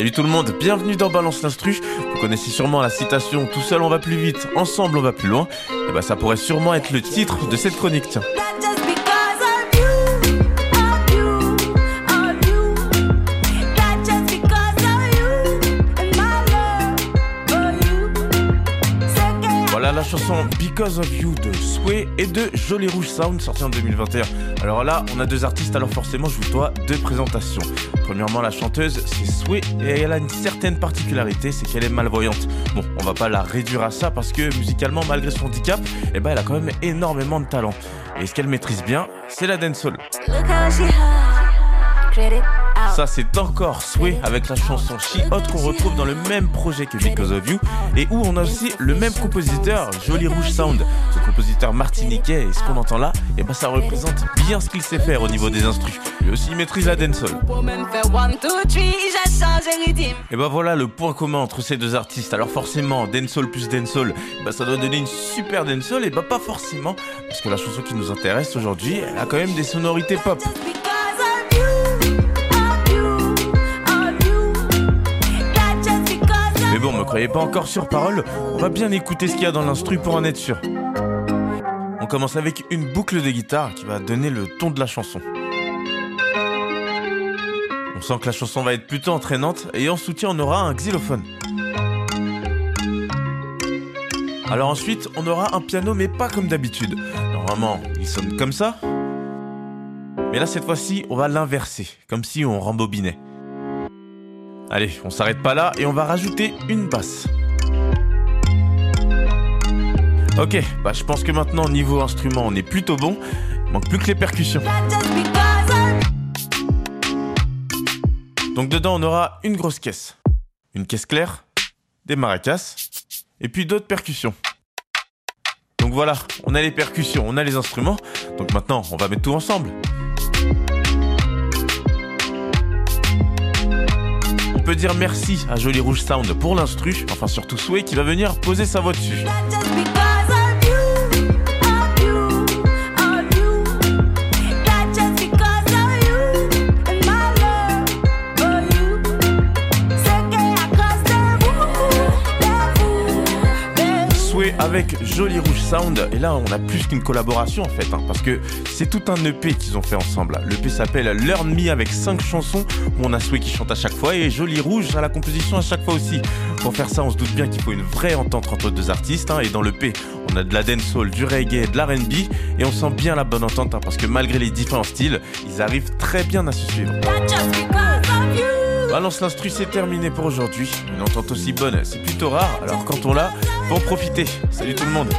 Salut tout le monde, bienvenue dans Balance l'Instru. Vous connaissez sûrement la citation Tout seul on va plus vite, ensemble on va plus loin. Et bah ça pourrait sûrement être le titre de cette chronique, tiens. La chanson Because of You de Sway et de Jolly Rouge Sound sortie en 2021. Alors là, on a deux artistes, alors forcément, je vous dois deux présentations. Premièrement, la chanteuse, c'est Sway et elle a une certaine particularité, c'est qu'elle est malvoyante. Bon, on va pas la réduire à ça parce que musicalement, malgré son handicap, eh ben, elle a quand même énormément de talent. Et ce qu'elle maîtrise bien, c'est la dancehall. Ça, c'est encore Sway avec la chanson She Hot qu'on retrouve dans le même projet que Because of You et où on a aussi le même compositeur, Jolly Rouge Sound, ce compositeur martiniquais. Et ce qu'on entend là, et eh ben ça représente bien ce qu'il sait faire au niveau des instrus. Lui aussi, il maîtrise la dancehall. Et ben voilà le point commun entre ces deux artistes. Alors forcément, dancehall plus dancehall, bah ça doit donner une super dancehall et bah pas forcément, parce que la chanson qui nous intéresse aujourd'hui, elle a quand même des sonorités pop. Bon, me croyez pas encore sur parole, on va bien écouter ce qu'il y a dans l'instru pour en être sûr. On commence avec une boucle de guitare qui va donner le ton de la chanson. On sent que la chanson va être plutôt entraînante et en soutien on aura un xylophone. Alors ensuite on aura un piano mais pas comme d'habitude. Normalement il sonne comme ça. Mais là cette fois-ci on va l'inverser, comme si on rembobinait. Allez, on s'arrête pas là et on va rajouter une basse. Ok, bah je pense que maintenant niveau instrument on est plutôt bon. Il manque plus que les percussions. Donc dedans on aura une grosse caisse, une caisse claire, des maracas et puis d'autres percussions. Donc voilà, on a les percussions, on a les instruments. Donc maintenant on va mettre tout ensemble. Dire merci à Jolly Rouge Sound pour l'instru, enfin surtout Sway qui va venir poser sa voix dessus. Avec Jolly Rouge Sound. Et là, on a plus qu'une collaboration en fait, hein, parce que c'est tout un EP qu'ils ont fait ensemble. L'EP s'appelle Learn Me avec 5 chansons où on a Sway qui chante à chaque fois et Jolly Rouge à la composition à chaque fois aussi. Pour faire ça, on se doute bien qu'il faut une vraie entente entre deux artistes. Hein, et dans l'EP, on a de la dancehall, du reggae, de l'R&B et on sent bien la bonne entente hein, parce que malgré les différents styles, ils arrivent très bien à se suivre. Balance l'instru, c'est terminé pour aujourd'hui. Une entente aussi bonne, c'est plutôt rare, alors quand on l'a, Bon profiter. Salut tout le monde.